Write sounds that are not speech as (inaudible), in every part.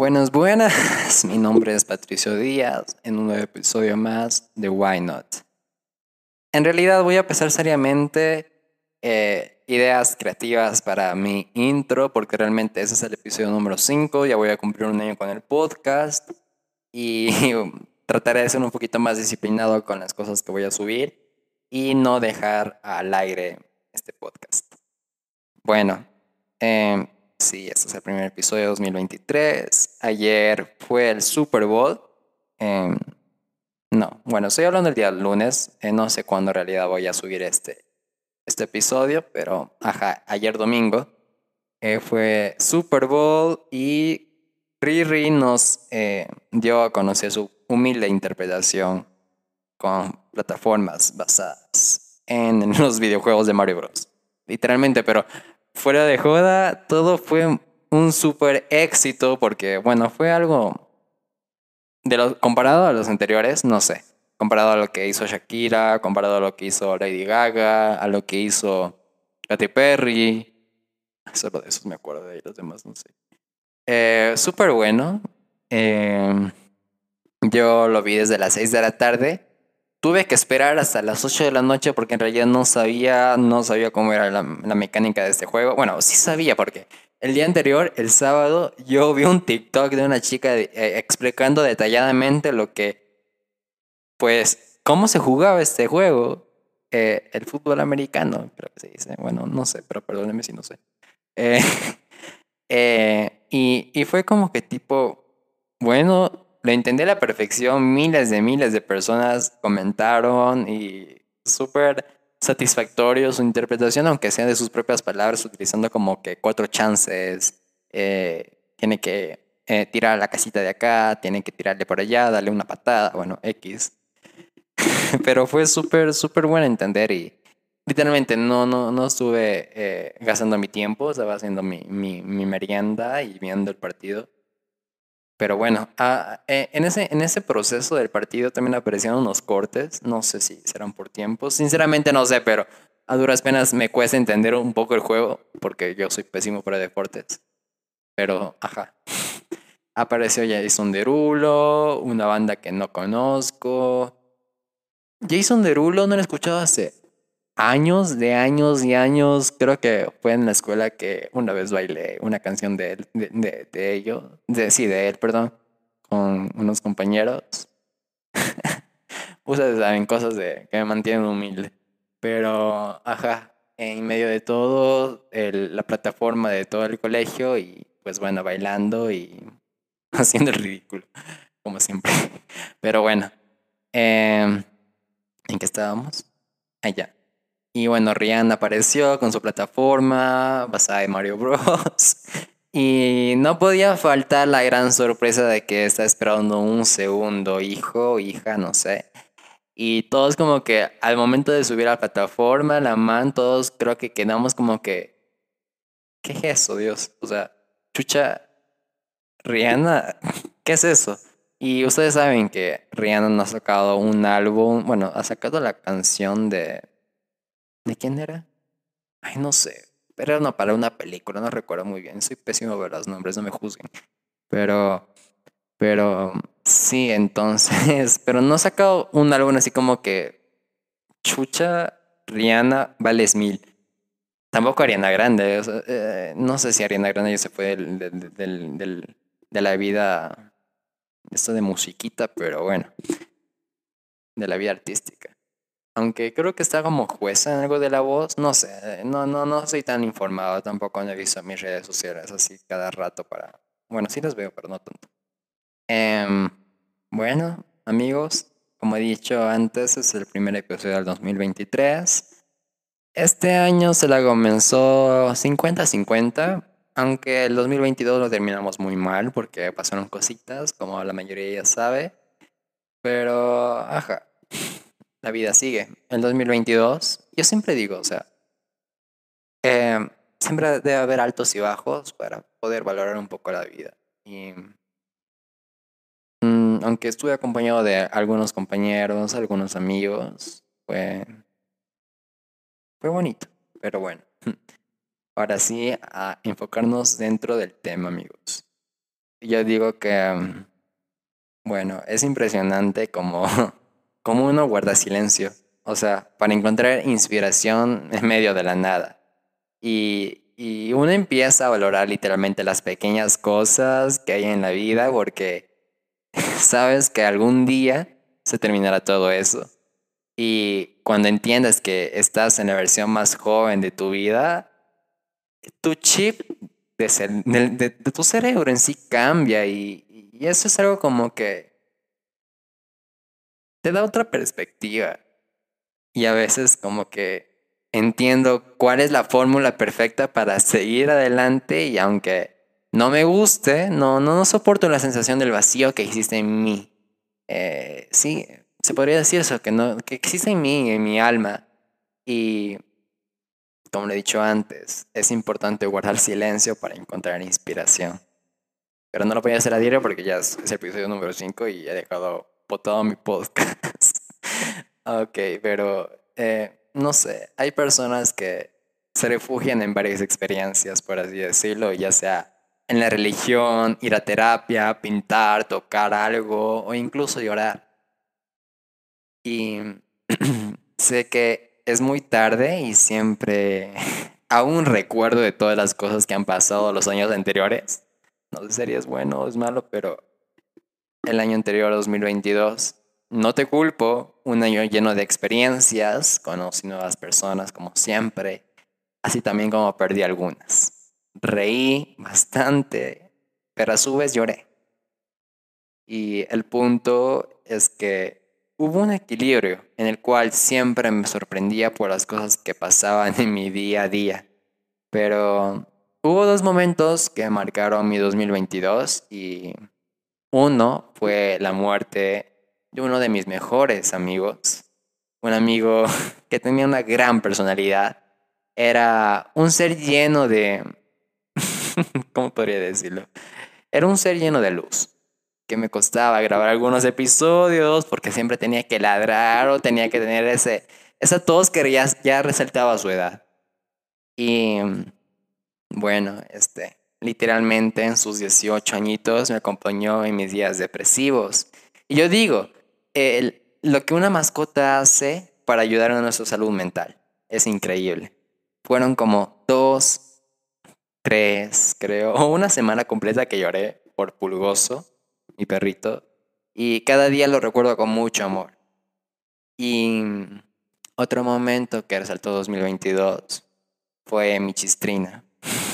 Buenas, buenas. (laughs) Mi nombre es Patricio Díaz en un nuevo episodio más de Why Not. En realidad voy a empezar seriamente eh, ideas creativas para mi intro porque realmente ese es el episodio número 5. Ya voy a cumplir un año con el podcast y (laughs) trataré de ser un poquito más disciplinado con las cosas que voy a subir y no dejar al aire este podcast. Bueno, eh, Sí, este es el primer episodio de 2023. Ayer fue el Super Bowl. Em, no, bueno, estoy hablando el día lunes. Eh, no sé cuándo en realidad voy a subir este, este episodio, pero ayer domingo eh, fue Super Bowl y Riri nos eh, dio a conocer su humilde interpretación con plataformas basadas en (laughs) los videojuegos de Mario Bros. Literalmente, pero fuera de joda, todo fue un súper éxito porque, bueno, fue algo de lo, comparado a los anteriores, no sé. Comparado a lo que hizo Shakira, comparado a lo que hizo Lady Gaga, a lo que hizo Katy Perry. Solo de esos me acuerdo de los demás, no sé. Eh, súper bueno. Eh, yo lo vi desde las 6 de la tarde tuve que esperar hasta las 8 de la noche porque en realidad no sabía, no sabía cómo era la, mecánica de este juego. Bueno, sí sabía porque el día anterior, el sábado, yo vi un TikTok de una chica eh, explicando detalladamente lo que, pues, cómo se jugaba este juego, eh, el fútbol americano, creo que se dice. Bueno, no sé, pero perdóneme si no sé. Eh, (laughs) y, y fue como que tipo, bueno, lo entendí a la perfección, miles de miles de personas comentaron y súper satisfactorio su interpretación, aunque sea de sus propias palabras, utilizando como que cuatro chances, eh, tiene que eh, tirar la casita de acá, tiene que tirarle por allá, darle una patada, bueno, X. (laughs) Pero fue súper, súper bueno entender y literalmente no, no, no estuve eh, gastando mi tiempo, estaba haciendo mi, mi, mi merienda y viendo el partido. Pero bueno, ah, eh, en, ese, en ese proceso del partido también aparecieron unos cortes. No sé si serán por tiempo. Sinceramente no sé, pero a duras penas me cuesta entender un poco el juego porque yo soy pésimo para deportes. Pero, ajá. Apareció Jason Derulo, una banda que no conozco. Jason Derulo no he escuchado hace años, de años y años. Creo que fue en la escuela que una vez bailé una canción de él, de, de, ellos, de, sí, de él, perdón, con unos compañeros. (laughs) Ustedes saben cosas de, que me mantienen humilde. Pero, ajá, en medio de todo, el, la plataforma de todo el colegio y pues bueno, bailando y (laughs) haciendo el ridículo, como siempre. (laughs) Pero bueno, em, ¿en qué estábamos? Allá. Y bueno, Rihanna apareció con su plataforma basada en Mario Bros. (laughs) Y no podía faltar la gran sorpresa de que está esperando un segundo hijo, hija, no sé. Y todos como que al momento de subir a la plataforma, la man, todos creo que quedamos como que... ¿Qué es eso, Dios? O sea, chucha, Rihanna, (laughs) ¿qué es eso? Y ustedes saben que Rihanna no ha sacado un álbum, bueno, ha sacado la canción de ¿De quién era? Ay, no sé. Pero era para una película, no recuerdo muy bien. Soy pésimo ver los nombres, no me juzguen. Pero, pero sí, entonces, (laughs) pero no ha sacado un álbum así como que Chucha, Rihanna, Vales Mil. Tampoco Ariana Grande. Eh, no sé si Ariana Grande ya se fue del, del, del, de la vida, esto de musiquita, pero bueno, de la vida artística. Aunque creo que está como jueza en algo de la voz, no sé, no, no, no soy tan informado, tampoco no he visto mis redes sociales así cada rato para... Bueno, sí las veo, pero no tanto. Em, bueno, amigos, como he dicho antes, es el primer episodio del 2023. Este año se la comenzó 50-50, aunque el 2022 lo terminamos muy mal porque pasaron cositas, como la mayoría ya sabe. Pero, ajá la vida sigue. En 2022, yo siempre digo, o sea, eh, siempre debe haber altos y bajos para poder valorar un poco la vida. Y mm, aunque estuve acompañado de algunos compañeros, algunos amigos, fue, fue bonito, pero bueno. (laughs) Ahora sí, a enfocarnos dentro del tema, amigos. yo digo que, mm, bueno, es impresionante como, (laughs) como uno guarda silencio. O sea, para encontrar inspiración en medio de la nada. Y, y uno empieza a valorar literalmente las pequeñas cosas que hay en la vida porque (laughs) sabes que algún día se terminará todo eso. Y cuando entiendes que estás en la versión más joven de tu vida, tu chip de, tu cerebro en sí cambia y, y eso es algo como que te da otra perspectiva. Y a veces como que entiendo cuál es la fórmula perfecta para seguir adelante y aunque no me guste, no, no, soporto la sensación del vacío que existe en mí. Eh, sí, se podría decir eso, que, no, que existe en mí, en mi alma. Y como le he dicho antes, es importante guardar silencio para encontrar inspiración. Pero no lo voy a hacer a diario porque ya es, el episodio número 5 y he dejado botado mi podcast. (laughs) ok, pero eh, no sé, hay personas que se refugian en varias experiencias, por así decirlo, ya sea en la religión, ir a terapia, pintar, tocar algo o incluso llorar. Y (clears throat) sé que es muy tarde y siempre (laughs) aún recuerdo de todas las cosas que han pasado los años anteriores. No sé si es bueno o es malo, pero el año anterior, 2022, no te culpo, un año lleno de experiencias, conocí nuevas personas como siempre, así también como perdí algunas. Reí bastante, pero a su vez lloré. Y el punto es que hubo un equilibrio en el cual siempre me sorprendía por las cosas que pasaban en mi día a día. Pero hubo dos momentos que marcaron mi 2022 y uno fue la muerte de uno de mis mejores amigos, un amigo (laughs) que tenía una gran personalidad, era un ser lleno de... (laughs) ¿Cómo podría decirlo? Era un ser lleno de luz, que me costaba grabar algunos episodios porque siempre tenía que ladrar o tenía que tener ese, esa tos que ya, ya resaltaba su edad. Y bueno, este, literalmente en sus 18 añitos me acompañó en mis días depresivos. Y yo digo, lo que una mascota hace para ayudar a nuestra salud mental es increíble. Fueron como dos, tres, creo, o (laughs) una semana completa que lloré por Pulgoso, mi perrito, y cada día lo recuerdo con mucho amor. Y otro momento que resaltó 2022 fue mi chistrina. (laughs)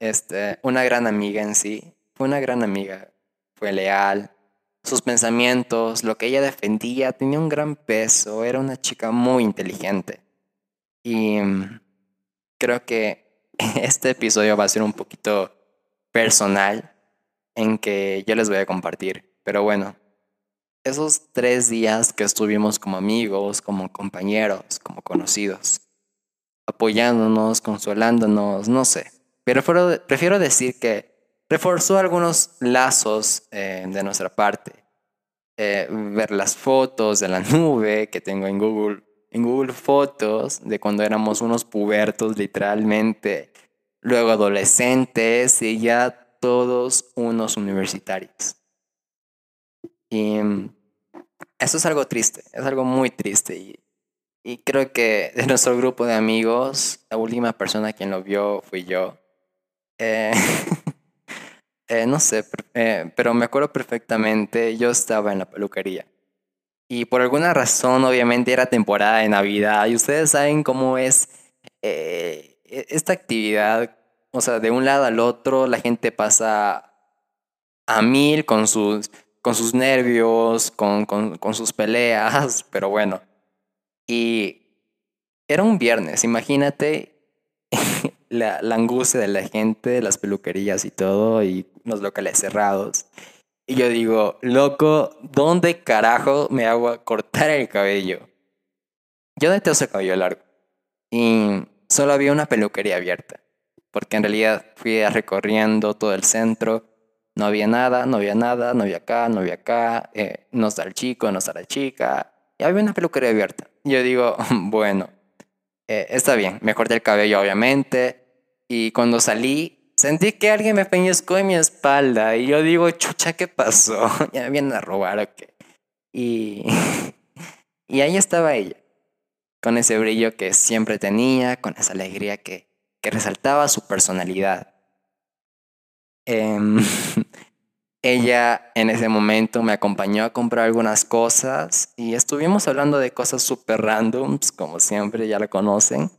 Este, una gran amiga en sí, fue una gran amiga, fue leal, sus pensamientos, lo que ella defendía, tenía un gran peso, era una chica muy inteligente. Y mm, creo que (laughs) este episodio va a ser un poquito personal en que yo les voy a compartir. Pero bueno, esos tres días que estuvimos como amigos, como compañeros, como conocidos, apoyándonos, consolándonos, no sé. Pero prefiero decir que reforzó algunos lazos eh, de nuestra parte. Eh, ver las fotos de la (laughs) nube que tengo en Google, en Google Fotos de cuando éramos unos pubertos literalmente, luego adolescentes y ya todos unos universitarios. Y mm, eso es algo triste, es algo muy triste. Y, y creo que de nuestro grupo de amigos, la última persona quien lo vio fui yo. Eh, (laughs) Eh, no sé, eh, pero me acuerdo perfectamente, yo estaba en la peluquería. Y por alguna razón, obviamente, era temporada de Navidad. Y ustedes saben cómo es e-, esta actividad. O sea, de un lado al otro, la gente pasa a mil con sus, con sus nervios, con, con, con sus peleas, (laughs) pero bueno. Y era un viernes, imagínate (laughs) la, la, angustia de la gente, las peluquerías y todo, y los locales cerrados. Y yo digo, loco, ¿dónde carajo me hago a cortar el cabello? Yo detesto el cabello largo. Y solo había una peluquería abierta. Porque en realidad fui recorriendo todo el centro. No había nada, no había nada, no había acá, no había acá. Eh, no está el chico, no está la chica. Y había una peluquería abierta. Yo digo, (laughs) bueno, eh, está bien. Me corté el cabello, obviamente. Y cuando salí, sentí que alguien me peñuscó en mi espalda y yo digo, chucha, ¿qué pasó? (laughs) ya me vienen a robar o qué. Y, (laughs) y ahí estaba ella, con ese brillo que siempre tenía, con esa alegría que, que resaltaba su personalidad. Em, (laughs) ella en ese momento me acompañó a comprar algunas cosas y estuvimos hablando de cosas súper randoms, como siempre, ya la conocen.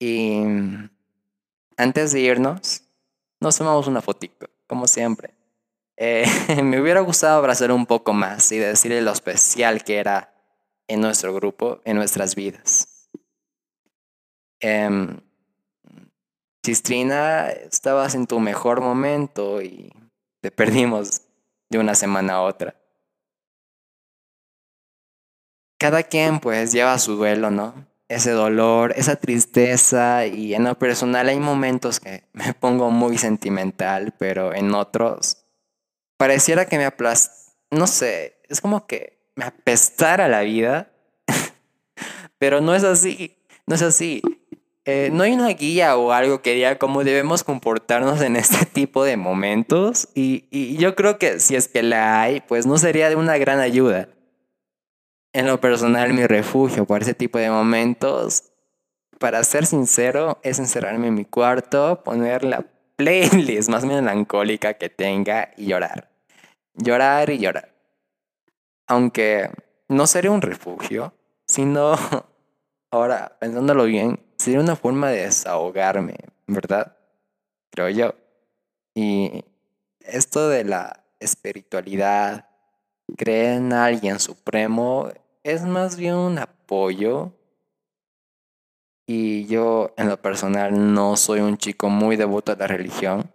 Y antes de irnos, nos tomamos una fotito, como siempre. Eh, (laughs) me hubiera gustado abrazar un poco más y decirle lo especial que era en nuestro grupo, en nuestras vidas. Eh, Chistrina, estabas en tu mejor momento y te (laughs) perdimos de una semana a otra. Cada quien pues lleva su duelo, ¿no? Ese dolor, esa tristeza y en lo personal hay momentos que (laughs) me pongo muy sentimental, pero en otros pareciera que me aplas... no sé, es como que me apestara la vida, (laughs) pero no es así, no es así. Eh, no hay una guía o algo que diga cómo debemos comportarnos en este (laughs) tipo de momentos y, y yo creo que si es que la hay, pues no sería de una gran ayuda en lo personal mi refugio por ese tipo de momentos, para ser sincero, es encerrarme en mi cuarto, poner la (laughs) playlist más melancólica que tenga y llorar. Llorar y llorar. Aunque no sería un refugio, sino, (laughs) ahora pensándolo bien, sería una forma de desahogarme, ¿verdad? Creo yo. Y esto de la espiritualidad, creer en alguien supremo, es más bien un apoyo. Y yo, en lo personal, no soy un chico muy devoto a la religión.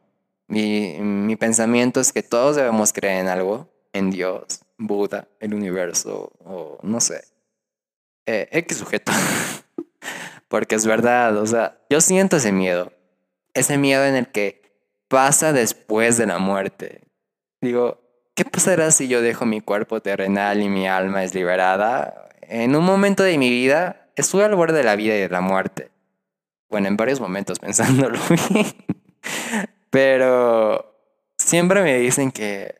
Mi, mi pensamiento es que todos debemos creer en algo, en Dios, Buda, el universo, o no sé, eh, X sujeto. (laughs) Porque es verdad, o sea, yo siento ese miedo. Ese miedo en el que pasa después de la muerte. Digo, ¿Qué pasará si yo dejo mi cuerpo terrenal y mi alma es liberada? En un momento de mi vida estuve al borde de la vida y de la muerte. Bueno, en varios momentos (laughs) pensándolo Pero siempre me dicen que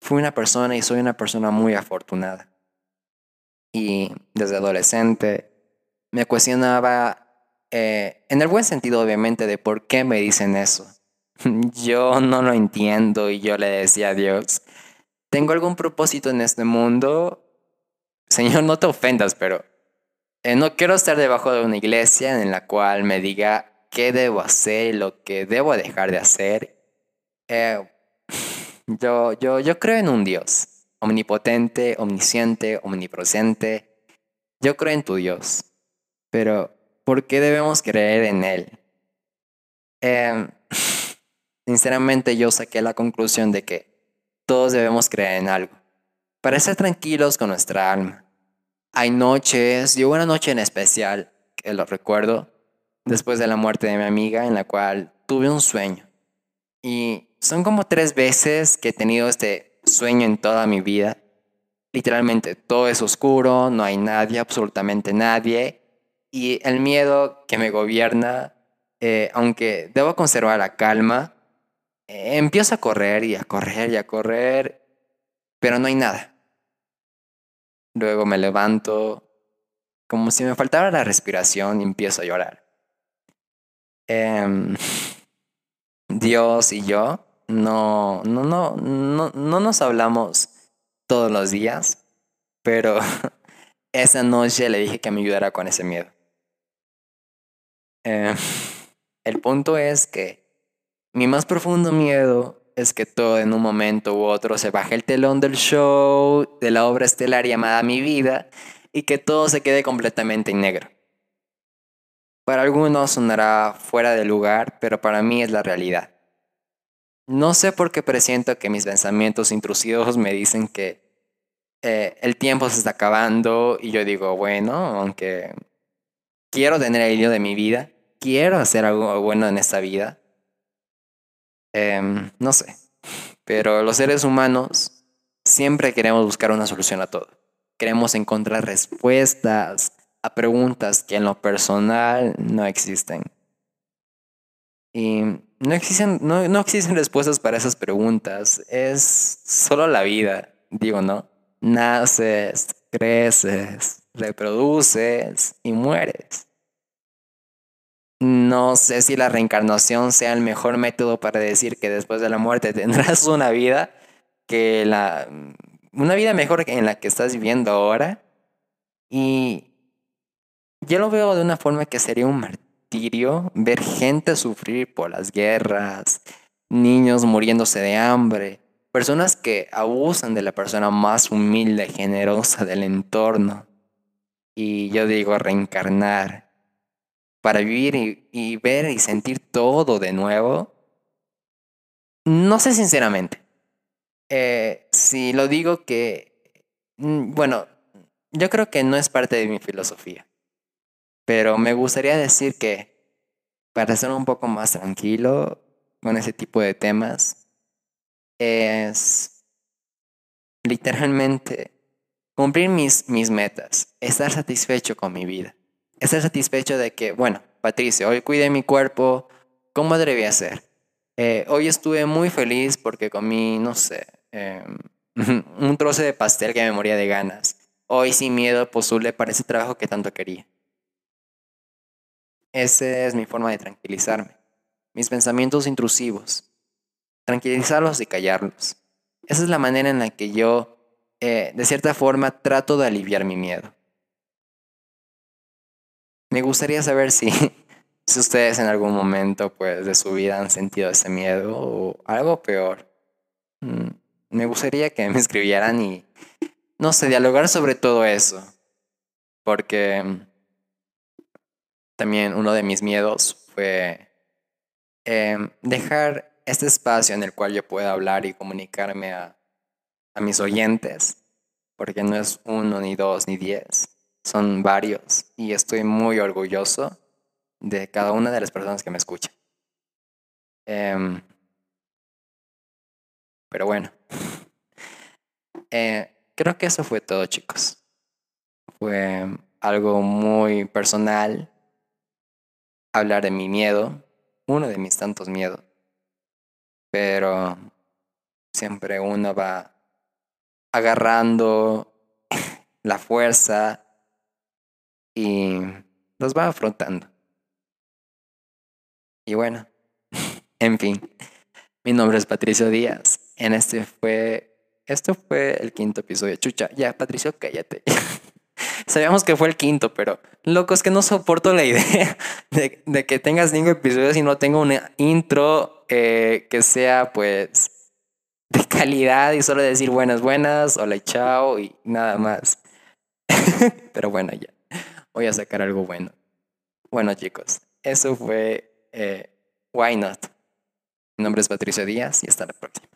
fui una persona y soy una persona muy afortunada. Y desde adolescente me cuestionaba, eh, en el buen sentido obviamente, de por qué me dicen eso. (laughs) Yo no lo entiendo y yo le decía a Dios, tengo algún propósito en este mundo. Señor, no te ofendas, pero eh, no quiero estar debajo de una iglesia en la cual me diga qué debo hacer lo que debo dejar de hacer. Eh, (laughs) yo, yo, yo creo en un Dios omnipotente, omnisciente, omnipresente. Yo creo en tu Dios, pero ¿por qué debemos creer en Él? Eh, sinceramente yo saqué la conclusión de que todos debemos creer en algo, para estar tranquilos con nuestra alma. Hay noches, y una noche en especial, que lo recuerdo, después de la muerte de mi amiga, en la cual tuve un sueño. Y son como tres veces que he tenido este sueño en toda mi vida. Literalmente todo es oscuro, no hay nadie, absolutamente nadie. Y el miedo que me gobierna, eh, aunque debo conservar la calma, empiezo a correr y a correr y a correr, pero no hay nada. Luego me levanto, como si me faltara la respiración y empiezo a llorar. Em, Dios y yo no, no, no, no, no nos hablamos todos los días, pero (laughs) esa noche le dije que me ayudara con ese miedo. Em, el punto es que mi más profundo miedo es que todo en un momento u otro se baje el telón del show, de la obra estelar llamada Mi vida, y que todo se quede completamente en negro. Para algunos sonará fuera de lugar, pero para mí es la realidad. No sé por qué presiento que mis pensamientos intrusivos me dicen que eh, el tiempo se está acabando y yo digo, bueno, aunque quiero tener el hilo de mi vida, quiero hacer algo bueno en esta vida, Em, no sé. Pero los seres humanos siempre queremos buscar una solución a todo. Queremos encontrar respuestas a preguntas que en lo personal no existen. Y no, existen, no, no existen respuestas para esas preguntas. Es solo la vida, digo, ¿no? Naces, creces, reproduces y mueres. No sé si la reencarnación sea el mejor método para decir que después de la muerte (laughs) tendrás una vida que la una vida mejor en la que estás viviendo ahora y yo lo veo de una forma que sería un martirio ver gente sufrir por las guerras, niños muriéndose de hambre, personas que abusan de la persona más humilde, y generosa del entorno. Y yo digo reencarnar para vivir y, ver y sentir todo de nuevo. No sé sinceramente. Eh, si lo digo que, mm, bueno, yo creo que no es parte de mi filosofía. Pero me gustaría decir que para ser un poco más tranquilo con ese tipo de temas, es literalmente cumplir mis, mis metas, estar satisfecho con mi vida, estar satisfecho de que, bueno, Patricio, hoy cuidé mi cuerpo, ¿cómo debía ser? Eh, hoy estuve muy feliz porque comí, no sé, em, (laughs) un trozo de pastel que me moría de ganas. Hoy sin miedo posible para ese trabajo que tanto quería. Esa es mi forma de tranquilizarme. Mis pensamientos intrusivos. Tranquilizarlos y callarlos. Esa es la manera en la que yo, eh, de cierta forma, trato de aliviar mi miedo. Me gustaría saber si, (laughs) si ustedes en algún momento pues, de su vida han sentido ese miedo o algo peor. Mm, me gustaría que me escribieran y, no sé, dialogar sobre todo eso. Porque también uno de mis miedos fue em, dejar este espacio en el cual yo pueda hablar y comunicarme a, a mis oyentes, porque no es uno, ni dos, ni diez, son varios y estoy muy orgulloso de cada una de las personas que me escuchan. Em, pero bueno, (laughs) eh, creo que eso fue todo chicos. Fue algo muy personal, hablar de mi miedo, uno de mis tantos miedos, pero siempre uno va agarrando (laughs) la fuerza y los va afrontando. Y bueno, (laughs) en fin, mi nombre es Patricio Díaz. En este fue, esto fue el quinto episodio. Chucha, ya, Patricio, cállate. (laughs) Sabíamos que fue el quinto, pero loco, es que no soporto la idea (laughs) de, que tengas cinco episodios y no tenga una intro eh, que sea pues de calidad y solo decir buenas, buenas, hola chao y nada más. pero bueno, ya. Voy a sacar algo bueno. Bueno, chicos, eso fue eh, Why Not. Mi nombre es Patricio Díaz y hasta la próxima.